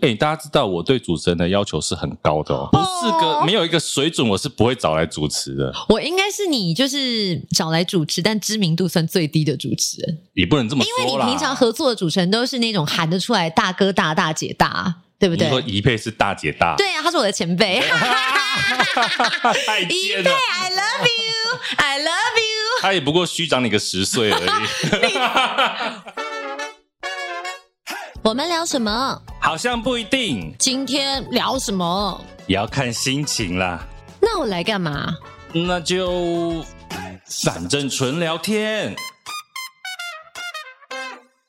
哎、欸，大家知道我对主持人的要求是很高的哦，不是个没有一个水准，我是不会找来主持的。我应该是你就是找来主持，但知名度算最低的主持人。也不能这么说，因为你平常合作的主持人都是那种喊得出来大哥大、大姐大，对不对？你说宜佩是大姐大，对啊，他是我的前辈。宜佩，I love you，I love you。他也不过虚长你个十岁而已。我们聊什么？好像不一定。今天聊什么？也要看心情啦。那我来干嘛？那就反正纯聊天。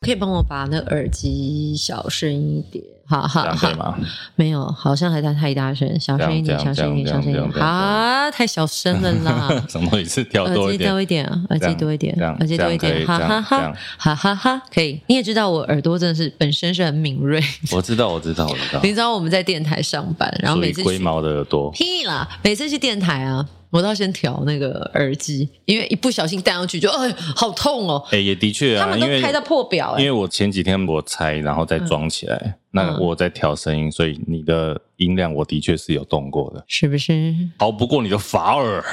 可以帮我把那耳机小声一点。好好好，没有，好像还在太大声，小声一点，小声一点，小声一点。啊，太小声了啦！什么意思？调多一点，多一点，耳机多一点，耳机多一点，哈哈哈，哈哈哈，可以。你也知道我耳朵真的是本身是很敏锐，我知道，我知道，我知道。你知道我们在电台上班，然后每次龟毛的耳朵，屁啦！每次去电台啊，我都要先调那个耳机，因为一不小心戴上去就哎，好痛哦。哎，也的确啊，他们都开到破表，因为我前几天我拆，然后再装起来。那我在调声音，所以你的音量我的确是有动过的，是不是？逃不过你的法耳，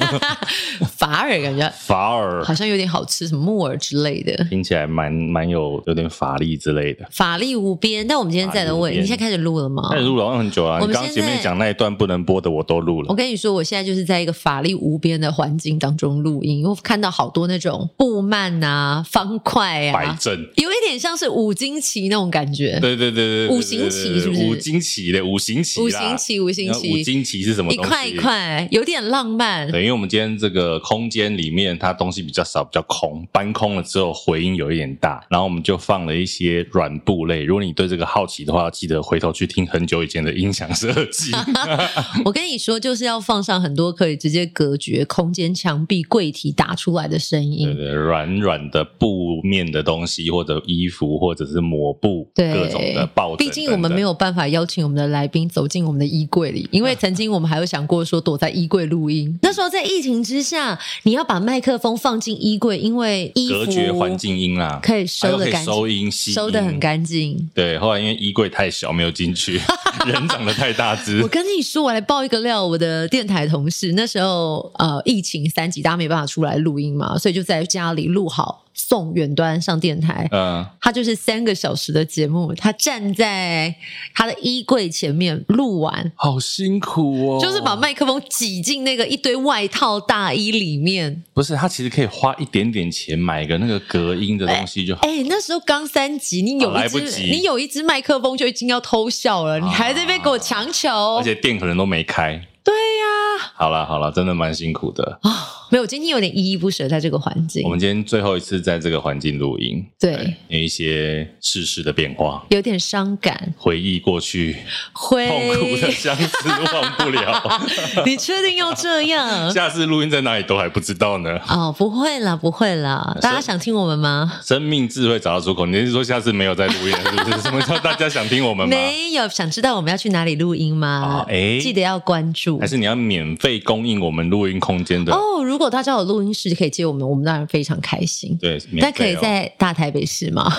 法耳感觉法耳好像有点好吃，什么木耳之类的，听起来蛮蛮有有点法力之类的，法力无边。但我们今天在的位，你现在开始录了吗？开始录了，录很久了。你刚前面讲那一段不能播的，我都录了。我跟你说，我现在就是在一个法力无边的环境当中录音，我看到好多那种布幔啊、方块啊、摆阵，有一点像是五金旗那种感觉。对对对对，五行旗是不是？五金旗的五行旗，五行旗，五行旗，五金旗是什么东西？一块一块，有点浪漫。对，因为我们今天这个空间里面，它东西比较少，比较空，搬空了之后回音有一点大，然后我们就放了一些软布类。如果你对这个好奇的话，记得回头去听很久以前的音响设计。我跟你说，就是要放上很多可以直接隔绝空间、墙壁、柜体打出来的声音。对对，软软的布面的东西，或者衣服，或者是抹布，对各种的抱。毕竟我们没有办法邀请我们的来宾走进我们的衣柜里，因为曾经我们还有想过说躲在衣柜录音。那时候在疫情之下，你要把麦克风放进衣柜，因为衣服隔绝环境音啦，可以收的干净，收音收的很干净。对，后来因为衣柜太小，没有进去，人长得太大只。我跟你说，我来爆一个料，我的电台同事那时候呃疫情三级，大家没办法出来录音嘛，所以就在家里录好。送远端上电台，嗯，他就是三个小时的节目，他站在他的衣柜前面录完，好辛苦哦，就是把麦克风挤进那个一堆外套大衣里面。不是，他其实可以花一点点钱买个那个隔音的东西就好。哎、欸欸，那时候刚三级，你有一支，你有一支麦克风就已经要偷笑了，啊、你还在那边给我强求，而且店可能都没开。对呀、啊，好了好了，真的蛮辛苦的。啊。没有，今天有点依依不舍，在这个环境。我们今天最后一次在这个环境录音，对，有一些世事的变化，有点伤感，回忆过去，会痛苦的相思忘不了。你确定要这样？下次录音在哪里都还不知道呢。哦，不会啦，不会啦，大家想听我们吗？生命智慧找到出口。你是说下次没有再录音了，是不是？什么叫大家想听我们吗？没有，想知道我们要去哪里录音吗？哎，记得要关注。还是你要免费供应我们录音空间的？哦，如果大家有录音室可以接我们，我们当然非常开心。对，但可以在大台北市吗？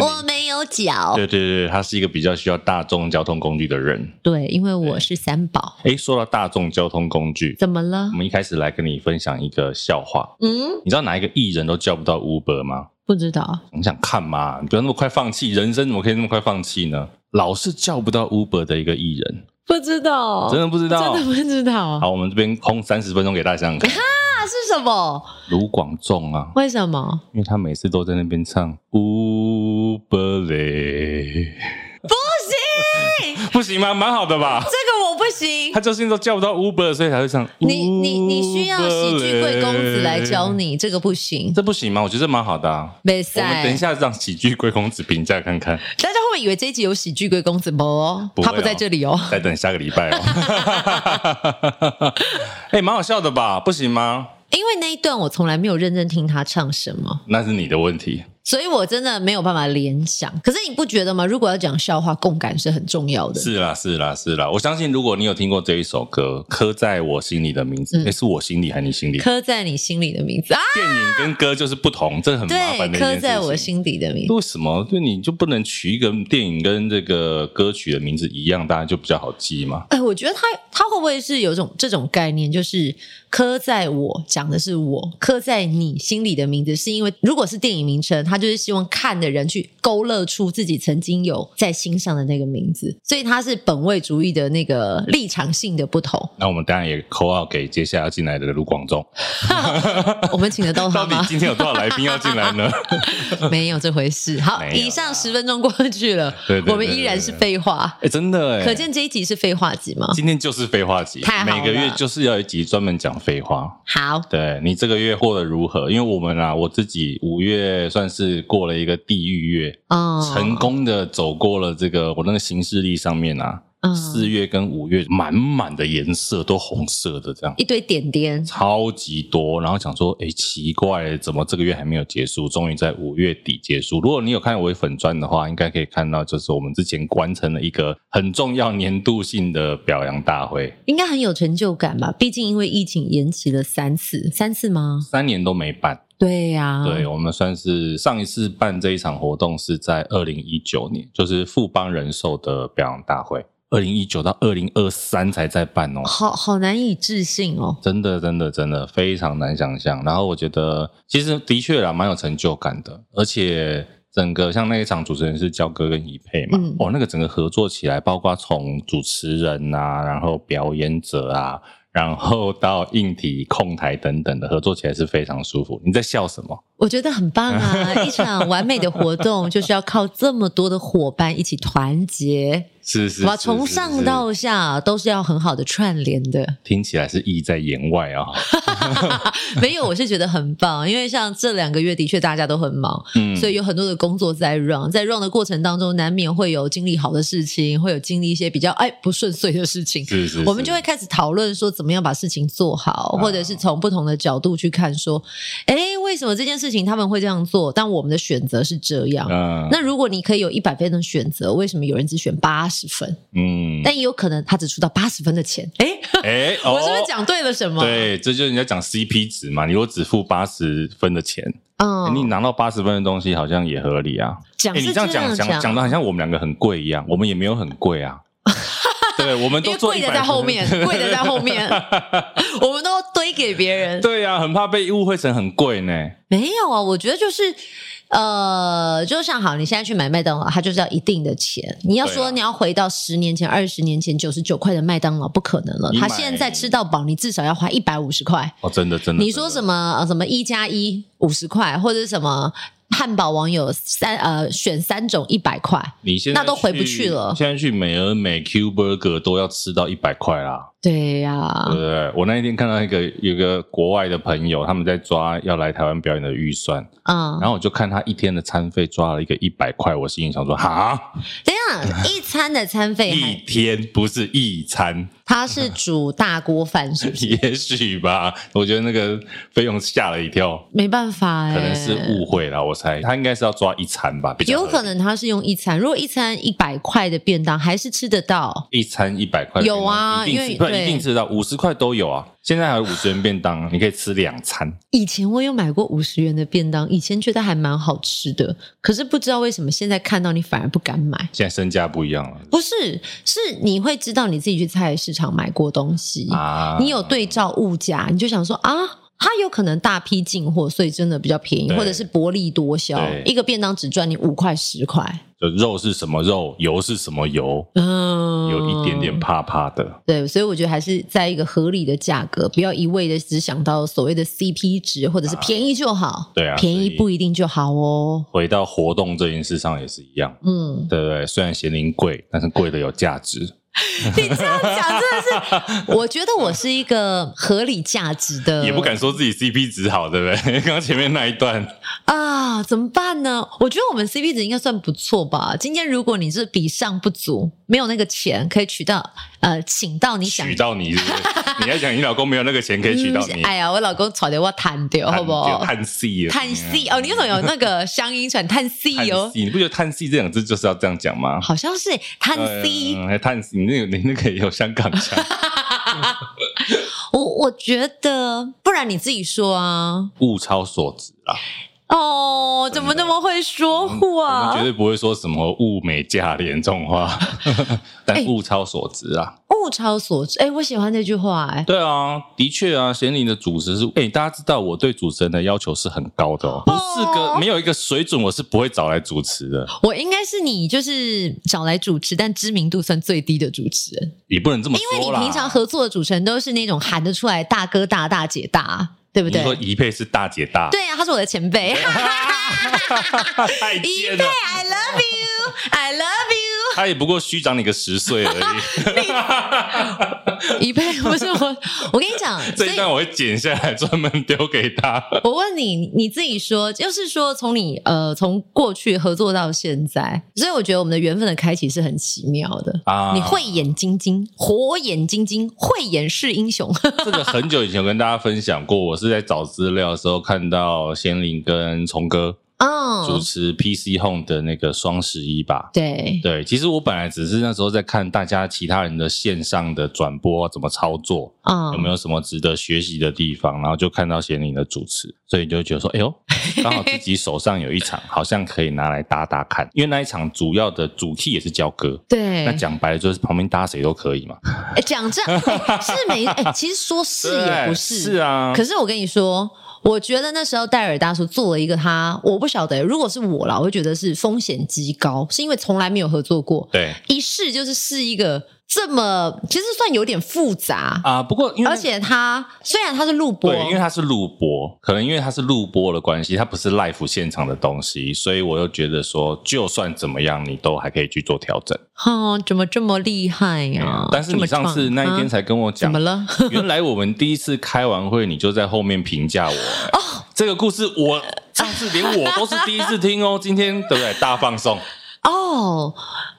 我没有脚。对对对，他是一个比较需要大众交通工具的人。对，因为我是三宝。哎，说到大众交通工具，怎么了？我们一开始来跟你分享一个笑话。嗯，你知道哪一个艺人都叫不到 Uber 吗？不知道。你想看吗？你不要那么快放弃，人生怎么可以那么快放弃呢？老是叫不到 Uber 的一个艺人。不知道，真的不知道，真的不知道。好，我们这边空三十分钟给大家看。哈，是什么？卢广仲啊？为什么？因为他每次都在那边唱 Uber。不行，不行吗？蛮好的吧？这个我不行。他就是都叫不到 Uber，所以才会唱。你你你需要喜剧贵公子来教你，这个不行。这不行吗？我觉得蛮好的啊。没事。我们等一下让喜剧贵公子评价看看。大家会不会以为这一集有喜剧贵公子不？哦，他不在这里哦。再等下个礼拜哦。哎，蛮好笑的吧？不行吗？因为那一段我从来没有认真听他唱什么。那是你的问题。所以我真的没有办法联想。可是你不觉得吗？如果要讲笑话，共感是很重要的。是啦，是啦，是啦。我相信，如果你有听过这一首歌，刻在我心里的名字，那、嗯、是我心里还是你心里？刻在你心里的名字啊！电影跟歌就是不同，这很麻烦的。刻在我心底的名字，为什么？就你就不能取一个电影跟这个歌曲的名字一样，大家就比较好记吗？哎，我觉得他他会不会是有种这种概念，就是刻在我讲的是我，刻在你心里的名字，是因为如果是电影名称，他就是希望看的人去勾勒出自己曾经有在心上的那个名字，所以他是本位主义的那个立场性的不同。那我们当然也 call out 给接下来要进来的卢广仲，我们请得到他吗？到底今天有多少来宾要进来呢？没有这回事。好，以上十分钟过去了，对对对对对，我们依然是废话。哎，真的哎，可见这一集是废话集吗？今天就是废话集，每个月就是要一集专门讲废话。好，对你这个月过得如何？因为我们啊，我自己五月算是过了一个地狱月，哦，成功的走过了这个我那个行事历上面啊。四月跟五月满满的颜色都红色的，这样一堆点点，超级多。然后想说，哎，奇怪，怎么这个月还没有结束？终于在五月底结束。如果你有看我粉砖的话，应该可以看到，就是我们之前完成了一个很重要年度性的表扬大会，应该很有成就感吧？毕竟因为疫情延期了三次，三次吗？三年都没办。对呀、啊，对，我们算是上一次办这一场活动是在二零一九年，就是富邦人寿的表扬大会。二零一九到二零二三才在办哦，好好难以置信哦，真的真的真的非常难想象。然后我觉得其实的确啦，蛮有成就感的，而且整个像那一场主持人是焦哥跟怡佩嘛，嗯、哦，那个整个合作起来，包括从主持人啊，然后表演者啊，然后到硬体控台等等的合作起来是非常舒服。你在笑什么？我觉得很棒啊！一场完美的活动就是要靠这么多的伙伴一起团结。是是，哇，从上到下都是要很好的串联的。听起来是意在言外啊。没有，我是觉得很棒，因为像这两个月的确大家都很忙，嗯，所以有很多的工作在 run，在 run 的过程当中，难免会有经历好的事情，会有经历一些比较哎不顺遂的事情。是是，是，我们就会开始讨论说怎么样把事情做好，或者是从不同的角度去看说，哎，为什么这件事情他们会这样做？但我们的选择是这样。嗯，那如果你可以有一百分的选择，为什么有人只选八十分？嗯，但也有可能他只出到八十分的钱。哎哎，我是不是讲对了什么？对，这就是人家讲 CP 值嘛。你如果只付八十分的钱，嗯，你拿到八十分的东西，好像也合理啊。讲你这样讲，讲讲的好像我们两个很贵一样，我们也没有很贵啊。对，我们都 贵的在后面，贵的在后面，我们都堆给别人。对呀、啊，很怕被误会成很贵呢。没有啊，我觉得就是。呃，就像好，你现在去买麦当劳，它就是要一定的钱。你要说你要回到十年前、二十年前九十九块的麦当劳，不可能了。他现在吃到饱，你至少要花一百五十块。哦，真的真的。你说什么呃什么一加一五十块，或者什么？汉堡王有三呃选三种一百块，你现在那都回不去了。现在去美而美 Q Burger 都要吃到一百块啦。对呀、啊，对不对？我那一天看到一个有个国外的朋友，他们在抓要来台湾表演的预算，嗯，然后我就看他一天的餐费抓了一个一百块，我心里想说哈，等一下一餐的餐费一天不是一餐。他是煮大锅饭，是不是？也许吧，我觉得那个费用吓了一跳。没办法、欸，可能是误会了。我猜他应该是要抓一餐吧，比较有可能他是用一餐。如果一餐一百块的便当，还是吃得到。一餐一百块有啊，因为不一定吃得到，五十块都有啊。现在还有五十元便当，你可以吃两餐。以前我有买过五十元的便当，以前觉得还蛮好吃的，可是不知道为什么现在看到你反而不敢买。现在身价不一样了。不是，是你会知道你自己去菜市场买过东西啊，你有对照物价，你就想说啊，它有可能大批进货，所以真的比较便宜，或者是薄利多销，一个便当只赚你五块十块。肉是什么肉，油是什么油，嗯，有一点点怕怕的。对，所以我觉得还是在一个合理的价格，不要一味的只想到所谓的 CP 值，或者是便宜就好。啊对啊，便宜不一定就好哦。回到活动这件事上也是一样，嗯，对不对？虽然咸宁贵，但是贵的有价值。你这样讲真的是，我觉得我是一个合理价值的，也不敢说自己 CP 值好，对不对？刚刚前面那一段啊，怎么办呢？我觉得我们 CP 值应该算不错吧。今天如果你是比上不足，没有那个钱可以娶到，呃，请到你想娶到你是不是，你要讲你老公没有那个钱可以娶到你。哎呀，我老公吵的我叹掉，好不好？叹气，叹气哦！你为什么有那个乡音传叹气哦？你不觉得叹气这两字就是要这样讲吗？好像是叹气，还叹气。你那个 你那个也有香港腔。我我觉得，不然你自己说啊。物超所值啊。哦，怎么那么会说话？我们绝对不会说什么物美价廉这种话，但物超所值啊。物超所值，哎，我喜欢这句话，哎。对啊，的确啊，贤玲的主持是，哎，大家知道我对主持人的要求是很高的哦，不是个没有一个水准，我是不会找来主持的。我应该是你就是找来主持，但知名度算最低的主持人。也不能这么说，因为你平常合作的主持人都是那种喊得出来大哥大大姐大，对不对？你说怡佩是大姐大，对啊，她是我的前辈。怡佩，I love you，I love you。他也不过虚长你个十岁而已。宜佩不是我，我跟你讲，这一段我会剪下来专门丢给他。我问你，你自己说，就是说从你呃从过去合作到现在，所以我觉得我们的缘分的开启是很奇妙的啊！你慧眼金睛，火眼金睛，慧眼识英雄。这个很久以前我跟大家分享过，我是在找资料的时候看到贤玲跟虫哥。哦，主持 PC Home 的那个双十一吧。对对，其实我本来只是那时候在看大家其他人的线上的转播怎么操作，有没有什么值得学习的地方，然后就看到贤玲的主持，所以就觉得说，哎呦，刚好自己手上有一场，好像可以拿来搭搭看，因为那一场主要的主题也是教歌，对，那讲白了就是旁边搭谁都可以嘛。哎，讲这样是没哎，其实说是也不是，是啊，可是我跟你说。我觉得那时候戴尔大叔做了一个他，我不晓得，如果是我啦，我会觉得是风险极高，是因为从来没有合作过，对，一试就是试一个。这么其实算有点复杂啊，不过因为而且它虽然它是录播，对，因为它是录播，可能因为它是录播的关系，它不是 live 现场的东西，所以我又觉得说，就算怎么样，你都还可以去做调整。哦，怎么这么厉害呀、啊嗯？但是你上次那一天才跟我讲，怎么了？原来我们第一次开完会，你就在后面评价我。哦，这个故事我上次连我都是第一次听哦，今天对不对？大放送。哦，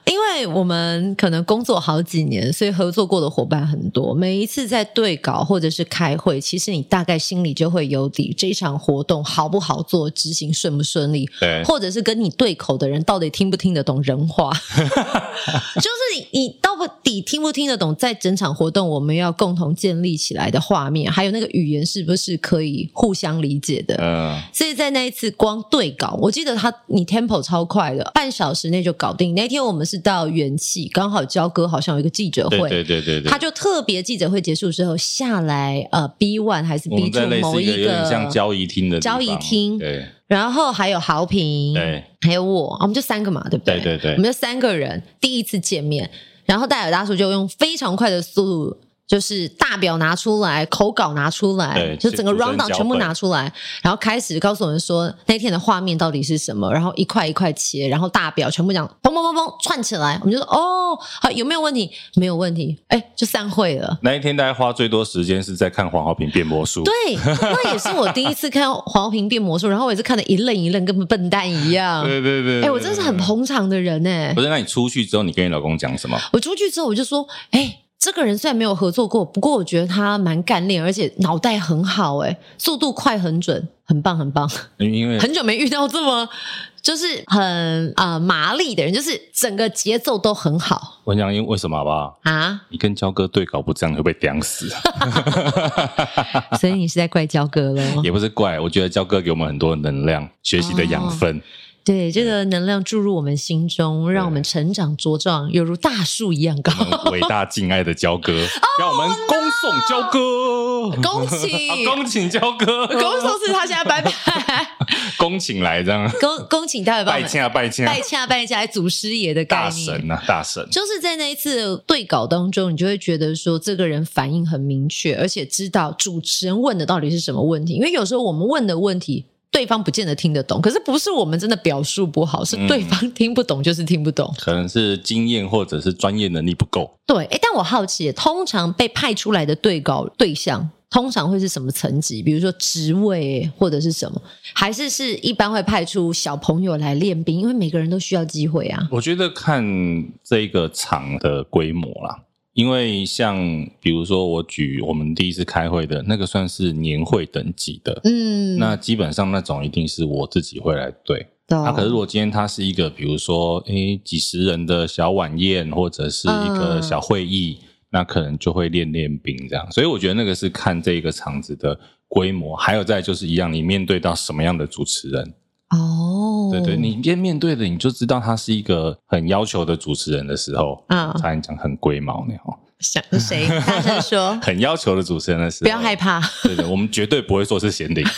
因为我们可能工作好几年，所以合作过的伙伴很多。每一次在对稿或者是开会，其实你大概心里就会有底，这一场活动好不好做，执行顺不顺利，对，或者是跟你对口的人到底听不听得懂人话，就是你你到底听不听得懂，在整场活动我们要共同建立起来的画面，还有那个语言是不是可以互相理解的？嗯，所以在那一次光对稿，我记得他你 tempo 超快的，半小时内。就搞定。那天我们是到元气，刚好焦哥好像有一个记者会，对对对对，他就特别记者会结束之后下来，呃，B one 还是 B two 某一个，像交易厅的交易厅，对，然后还有豪平，对，还有我，我们就三个嘛，对不对？对对对，我们就三个人第一次见面，然后戴尔大叔就用非常快的速度。就是大表拿出来，口稿拿出来，就整个 round down 全部拿出来，然后开始告诉我们说那天的画面到底是什么，然后一块一块切，然后大表全部讲砰砰砰砰串起来，我们就说哦，好，有没有问题？没有问题，哎，就散会了。那一天大家花最多时间是在看黄浩平变魔术，对，那也是我第一次看黄浩平变魔术，然后我也是看的一愣一愣，跟笨蛋一样。对对对，哎，我真的是很捧场的人哎。不是，那你出去之后，你跟你老公讲什么？我出去之后，我就说，哎。这个人虽然没有合作过，不过我觉得他蛮干练，而且脑袋很好，诶速度快很准，很棒很棒。因为很久没遇到这么就是很啊、呃、麻利的人，就是整个节奏都很好。我讲因为为什么好不好啊？你跟焦哥对稿不这样会被钉死，所以你是在怪焦哥了？也不是怪，我觉得焦哥给我们很多能量，学习的养分。哦对这个能量注入我们心中让我们成长茁壮犹如大树一样高。伟大敬爱的焦哥 让我们恭送焦哥 恭请恭请焦哥恭送是他家拜拜。恭请来这样。恭恭请大家拜拜拜拜拜拜拜祖师爷的大神呐大神。就是在那一次对稿当中你就会觉得说这个人反应很明确而且知道主持人问的到底是什么问题。因为有时候我们问的问题对方不见得听得懂，可是不是我们真的表述不好，是对方听不懂，就是听不懂。可能是经验或者是专业能力不够。对，哎，但我好奇，通常被派出来的对稿对象，通常会是什么层级？比如说职位或者是什么？还是是一般会派出小朋友来练兵？因为每个人都需要机会啊。我觉得看这个场的规模啦。因为像比如说我举我们第一次开会的那个算是年会等级的，嗯，那基本上那种一定是我自己会来对。那、可是如果今天它是一个比如说诶几十人的小晚宴或者是一个小会议，嗯、那可能就会练练兵这样。所以我觉得那个是看这个场子的规模，还有再就是一样，你面对到什么样的主持人。哦，对对，你边面对的你就知道他是一个很要求的主持人的时候，啊、哦，差点讲很龟毛那样。想谁？大声说。很要求的主持人的时候，不要害怕。对对，我们绝对不会说是闲聊。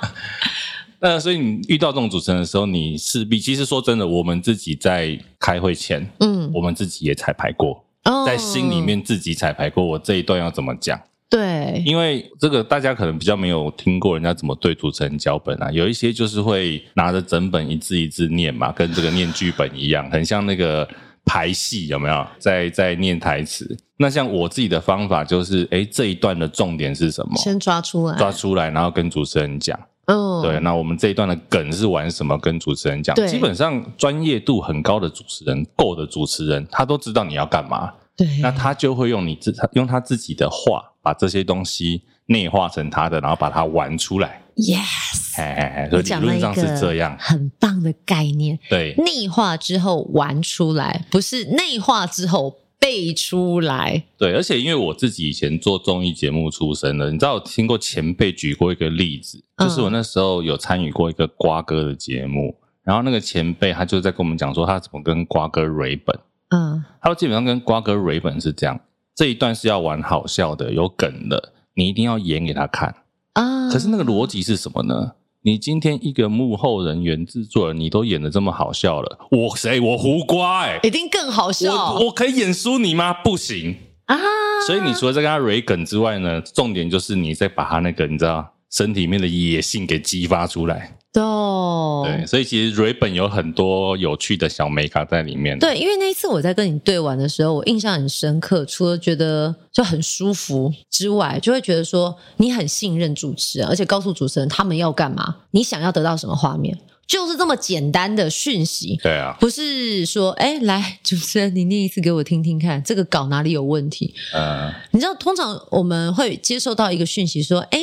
那所以你遇到这种主持人的时候，你势必其实说真的，我们自己在开会前，嗯，我们自己也彩排过，哦、在心里面自己彩排过，我这一段要怎么讲。对，因为这个大家可能比较没有听过人家怎么对主持人脚本啊，有一些就是会拿着整本一字一字念嘛，跟这个念剧本一样，很像那个排戏有没有？在在念台词。那像我自己的方法就是，哎，这一段的重点是什么？先抓出来，抓出来，然后跟主持人讲。嗯，对。那我们这一段的梗是玩什么？跟主持人讲。对，基本上专业度很高的主持人，够的主持人，他都知道你要干嘛。对，那他就会用你自用他自己的话，把这些东西内化成他的，然后把它玩出来。Yes，嘿嘿嘿，所以理论上是这样，很棒的概念。对，内化之后玩出来，不是内化之后背出来。对，而且因为我自己以前做综艺节目出身的，你知道，我听过前辈举过一个例子，就是我那时候有参与过一个瓜哥的节目，嗯、然后那个前辈他就在跟我们讲说，他怎么跟瓜哥蕊本。嗯，他说基本上跟瓜哥瑞本是这样，这一段是要玩好笑的，有梗的，你一定要演给他看啊。可是那个逻辑是什么呢？你今天一个幕后人员制作人，你都演的这么好笑了，我谁？我胡瓜哎、欸，一定更好笑。我我可以演输你吗？不行啊。所以你除了在跟他瑞梗之外呢，重点就是你在把他那个你知道身体里面的野性给激发出来。哦，对，所以其实瑞本有很多有趣的小美卡在里面。对，因为那一次我在跟你对玩的时候，我印象很深刻，除了觉得就很舒服之外，就会觉得说你很信任主持人，而且告诉主持人他们要干嘛，你想要得到什么画面，就是这么简单的讯息。对啊，不是说哎，来主持人，你念一次给我听听看，这个稿哪里有问题？嗯，你知道，通常我们会接受到一个讯息说，哎。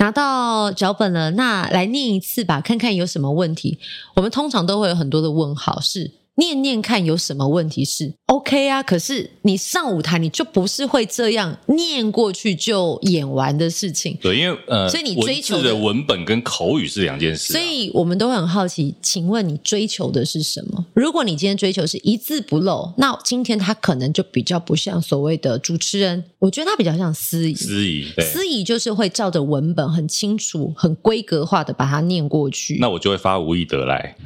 拿到脚本了，那来念一次吧，看看有什么问题。我们通常都会有很多的问号，是。念念看有什么问题是 OK 啊，可是你上舞台你就不是会这样念过去就演完的事情。对，因为呃，所以你追求的，的文本跟口语是两件事啊。所以我们都很好奇，请问你追求的是什么？如果你今天追求是一字不漏，那今天他可能就比较不像所谓的主持人，我觉得他比较像司仪。司仪，对，司仪就是会照着文本很清楚、很规格化的把它念过去。那我就会发无意得来。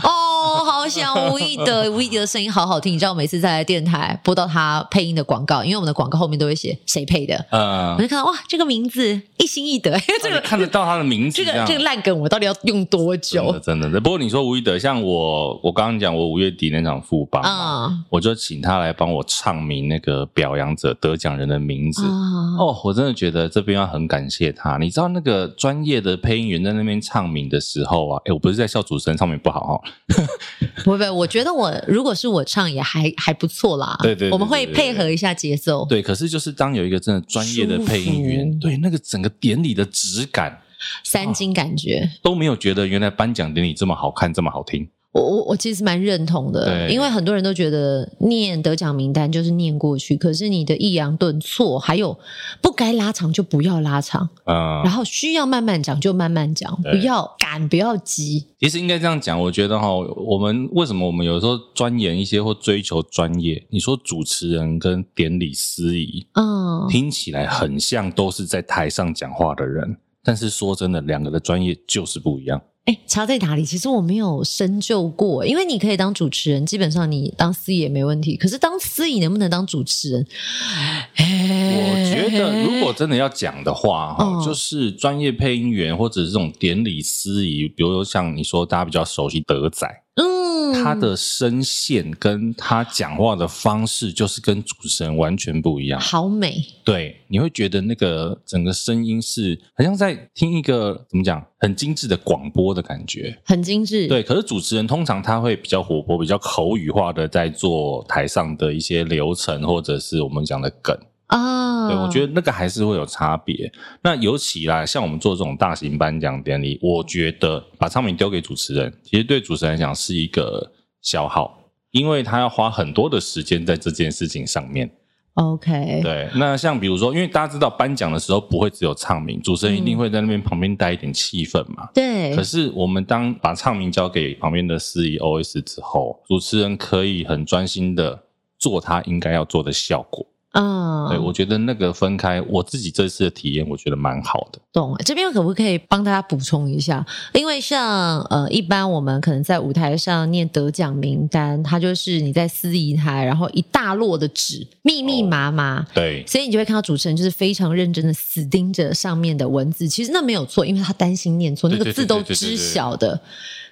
哦，好想吴亦德，吴亦德的声音好好听。你知道，我每次在电台播到他配音的广告，因为我们的广告后面都会写谁配的，嗯，我就看到哇，这个名字一心一德，这个、啊、看得到他的名字，这个这个烂梗我到底要用多久？真的，真的。不过你说吴亦德，像我，我刚刚讲我五月底那场富邦，嗯，我就请他来帮我唱名那个表扬者得奖人的名字。嗯、哦，我真的觉得这边要很感谢他。你知道那个专业的配音员在那边唱名的时候啊，哎，我不是在笑主持人唱名不好哈。不不，我觉得我如果是我唱也还还不错啦。对对，对，对，对，我们会配合一下节奏。对，可是就是当有一个真的专业的配音员，对那个整个典礼的质感，三金感觉、哦、都没有觉得原来颁奖典礼这么好看，这么好听。我我我其实蛮认同的，因为很多人都觉得念得奖名单就是念过去，可是你的抑扬顿挫，还有不该拉长就不要拉长，嗯，然后需要慢慢讲就慢慢讲，不要赶，不要急。其实应该这样讲，我觉得哈，我们为什么我们有时候钻研一些或追求专业？你说主持人跟典礼司仪，嗯，听起来很像都是在台上讲话的人，但是说真的，两个的专业就是不一样。哎，差在哪里？其实我没有深究过，因为你可以当主持人，基本上你当司仪也没问题。可是当司仪能不能当主持人？哎我觉得如果真的要讲的话，哈、哦，就是专业配音员或者是这种典礼司仪，比如说像你说大家比较熟悉德仔，嗯，他的声线跟他讲话的方式，就是跟主持人完全不一样，好美。对，你会觉得那个整个声音是好像在听一个怎么讲，很精致的广播的感觉，很精致。对，可是主持人通常他会比较活泼，比较口语化的在做台上的一些流程，或者是我们讲的梗。啊，对，我觉得那个还是会有差别。那尤其啦，像我们做这种大型颁奖典礼，我觉得把唱名丢给主持人，其实对主持人来讲是一个消耗，因为他要花很多的时间在这件事情上面。OK，对。那像比如说，因为大家知道颁奖的时候不会只有唱名，主持人一定会在那边旁边带一点气氛嘛。对。可是我们当把唱名交给旁边的司仪 OS 之后，主持人可以很专心的做他应该要做的效果。嗯，对，我觉得那个分开，我自己这次的体验，我觉得蛮好的。懂，这边可不可以帮大家补充一下？因为像呃，一般我们可能在舞台上念得奖名单，它就是你在司仪台，然后一大摞的纸，密密麻麻。哦，对，所以你就会看到主持人就是非常认真的死盯着上面的文字。其实那没有错，因为他担心念错，那个字都知晓的。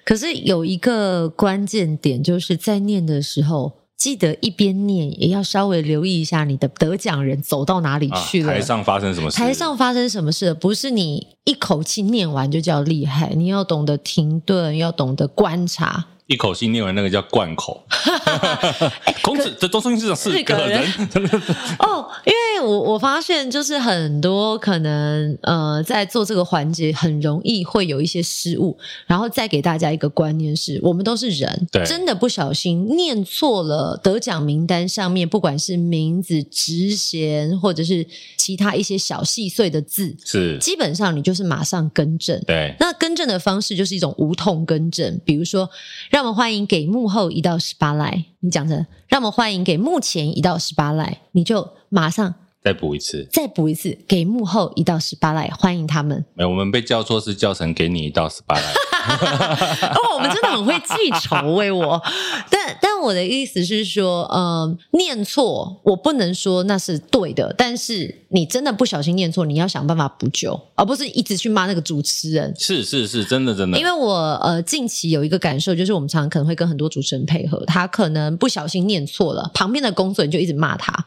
可是有一个关键点，就是在念的时候。记得一边念，也要稍微留意一下你的得奖人走到哪里去了。啊，台上发生什么事？台上发生什么事？不是你一口气念完就叫厉害，你要懂得停顿，要懂得观察。一口气念完那个叫贯口。孔子的中心思想是个人。哦，因为我我发现就是很多可能呃在做这个环节很容易会有一些失误，然后再给大家一个观念是，我们都是人，对，真的不小心念错了得奖名单上面，不管是名字、职衔或者是其他一些小细碎的字，是基本上你就是马上更正。对，那更正的方式就是一种无痛更正，比如说让。让我们欢迎给幕后一到十八来，你讲着，让我们欢迎给幕前一到十八来，你就马上再补一次，再补一次，给幕后一到十八来，欢迎他们。没有，我们被叫错是叫成给你一到十八赖。哦，我们真的很会记仇为我，但但我的意思是说，嗯、呃，念错我不能说那是对的，但是你真的不小心念错，你要想办法补救，而不是一直去骂那个主持人。是是是，真的真的。因为我呃近期有一个感受，就是我们常常可能会跟很多主持人配合，他可能不小心念错了，旁边的工作人就一直骂他。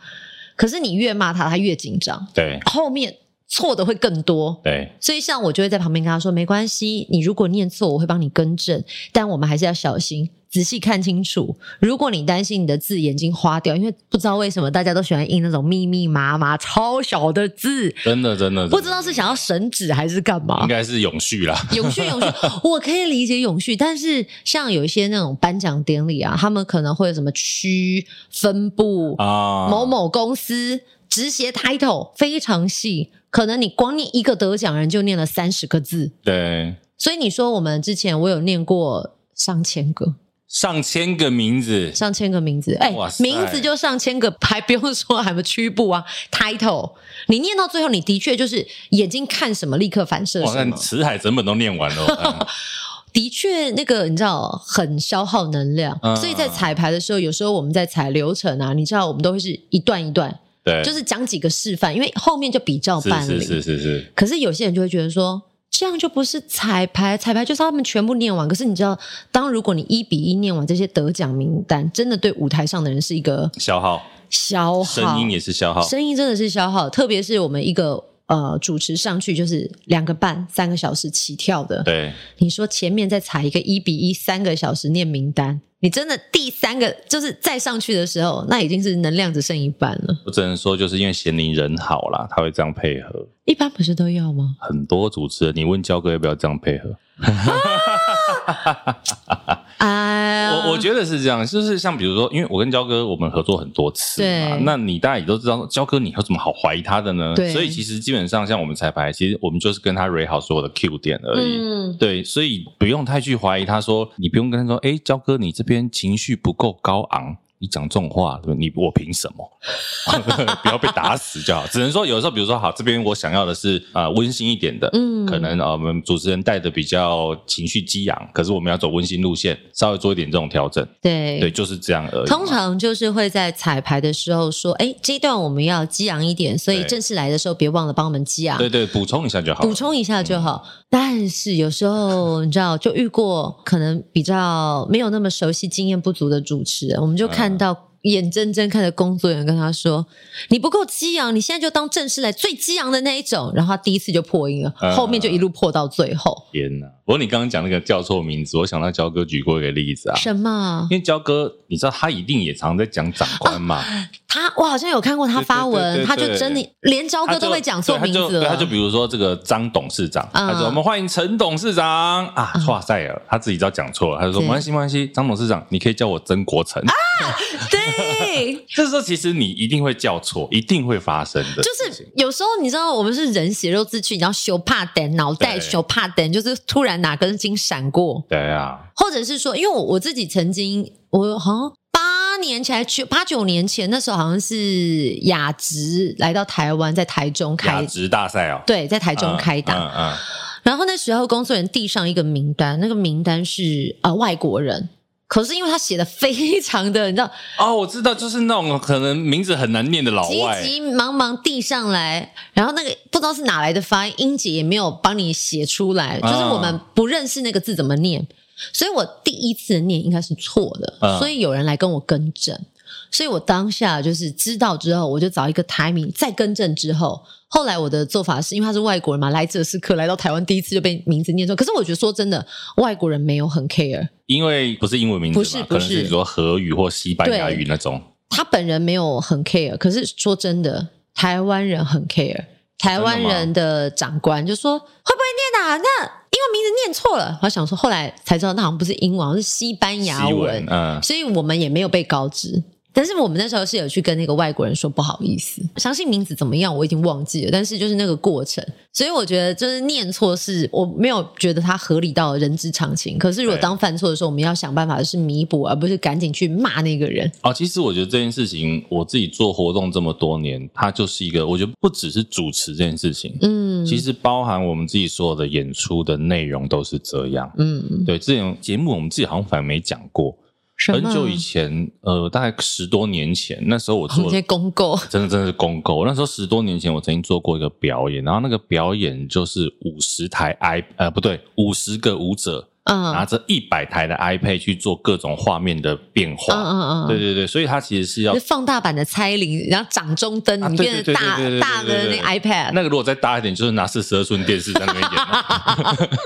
可是你越骂他，他越紧张。对，后面错的会更多。对，所以像我就会在旁边跟他说：“没关系，你如果念错，我会帮你更正，但我们还是要小心，仔细看清楚。如果你担心你的字眼睛花掉，因为不知道为什么大家都喜欢印那种密密麻麻、超小的字，真的真的，不知道是想要省纸还是干嘛？应该是永续啦，永续永续，我可以理解永续，但是像有一些那种颁奖典礼啊，他们可能会有什么区分部啊，某某公司。”直写 title 非常细，可能你光念一个得奖人就念了三十个字。对，所以你说我们之前我有念过上千个，上千个名字，上千个名字，哎，名字就上千个，还不用说还有区部啊，title，你念到最后，你的确就是眼睛看什么立刻反射什么。哇，那辞海整本都念完了。的确，那个你知道很消耗能量，嗯，所以在彩排的时候，有时候我们在彩流程啊，你知道我们都会是一段一段。对，就是讲几个示范，因为后面就比较办理。是是是是是。可是有些人就会觉得说，这样就不是彩排，彩排就是他们全部念完。可是你知道，当如果你一比一念完这些得奖名单，真的对舞台上的人是一个消耗，消耗，声音也是消耗，声音真的是消耗。特别是我们一个呃主持上去就是两个半三个小时起跳的，对，你说前面再踩一个一比一三个小时念名单。你真的第三个就是再上去的时候，那已经是能量只剩一半了。我只能说，就是因为贤宁人好啦，他会这样配合。一般不是都要吗？很多主持人，你问焦哥要不要这样配合？啊，我我觉得是这样，就是像比如说，因为我跟焦哥我们合作很多次嘛，那你大家也都知道，焦哥你有什么好怀疑他的呢？对，所以其实基本上像我们彩排，其实我们就是跟他 rate 好所有的 Q 点而已。嗯，对，所以不用太去怀疑他说，你不用跟他说，哎，焦哥你这边情绪不够高昂。你讲这种话，你我凭什么？不要被打死就好。只能说有时候，比如说好，这边我想要的是啊温馨一点的，嗯，可能啊我们主持人带的比较情绪激昂，可是我们要走温馨路线，稍微做一点这种调整。对对，就是这样而已。通常就是会在彩排的时候说，哎，这一段我们要激昂一点，所以正式来的时候别忘了帮我们激昂。对对，补充一下就好，补充一下就好。嗯、但是有时候你知道，就遇过可能比较没有那么熟悉、经验不足的主持人，我们就看。看到眼睁睁看着工作人员跟他说：“你不够激昂，你现在就当正式来最激昂的那一种。”然后他第一次就破音了，嗯、后面就一路破到最后。天哪！不过你刚刚讲那个叫错名字，我想到焦哥举过一个例子啊。什么？因为焦哥，你知道他一定也常在讲长官嘛。啊、他我好像有看过他发文，对对对对对，他就真的连焦哥都会讲错名字了。他就，他就比如说这个张董事长，嗯、他说我们欢迎陈董事长啊，哇塞尔，他自己知道讲错了，他就说没关系没关系，张董事长你可以叫我曾国成啊。对，就是说其实你一定会叫错，一定会发生的。就是有时候你知道我们是人血肉之躯，你要羞怕等脑袋羞怕等，就是突然。哪根筋闪过？对啊，或者是说，因为我我自己曾经，我好像八年前、九八九年前，那时候好像是雅职来到台湾，在台中开雅职大赛哦，对，在台中开打，嗯，嗯，嗯，然后那时候工作人员递上一个名单，那个名单是啊、呃、外国人。可是因为他写的非常的，你知道哦，我知道，就是那种可能名字很难念的老外，急急忙忙递上来，然后那个不知道是哪来的发音，英姐也没有帮你写出来，就是我们不认识那个字怎么念，所以我第一次念应该是错的，所以有人来跟我更正。所以我当下就是知道之后，我就找一个台名再更正之后，后来我的做法是因为他是外国人嘛，来者是客，来到台湾第一次就被名字念错。可是我觉得说真的，外国人没有很 care，因为不是英文名字，不是不是，比如说荷语或西班牙语那种。他本人没有很 care，可是说真的，台湾人很 care。台湾人的长官就说：“会不会念啊？那英文名字念错了。”我想说，后来才知道那好像不是英文，是西班牙文，嗯，所以我们也没有被告知。但是我们那时候是有去跟那个外国人说不好意思，相信名字怎么样我已经忘记了，但是就是那个过程，所以我觉得就是念错是我没有觉得它合理到人之常情。可是如果当犯错的时候，我们要想办法的是弥补，而不是赶紧去骂那个人。哦，其实我觉得这件事情，我自己做活动这么多年，它就是一个，我觉得不只是主持这件事情，嗯，其实包含我们自己所有的演出的内容都是这样，嗯，对，这种节目我们自己好像反而没讲过。很久以前，呃，大概十多年前，那时候我做公购，真的真的是公购。那时候十多年前，我曾经做过一个表演，然后那个表演就是五十台 i，呃，不对，五十个舞者，嗯，拿着一百台的 iPad 去做各种画面的变化，嗯嗯嗯，对对对，所以它其实是要放大版的蔡林，然后掌中灯，你变成大大的那 iPad，那个如果再大一点，就是拿四十二寸电视在那边演。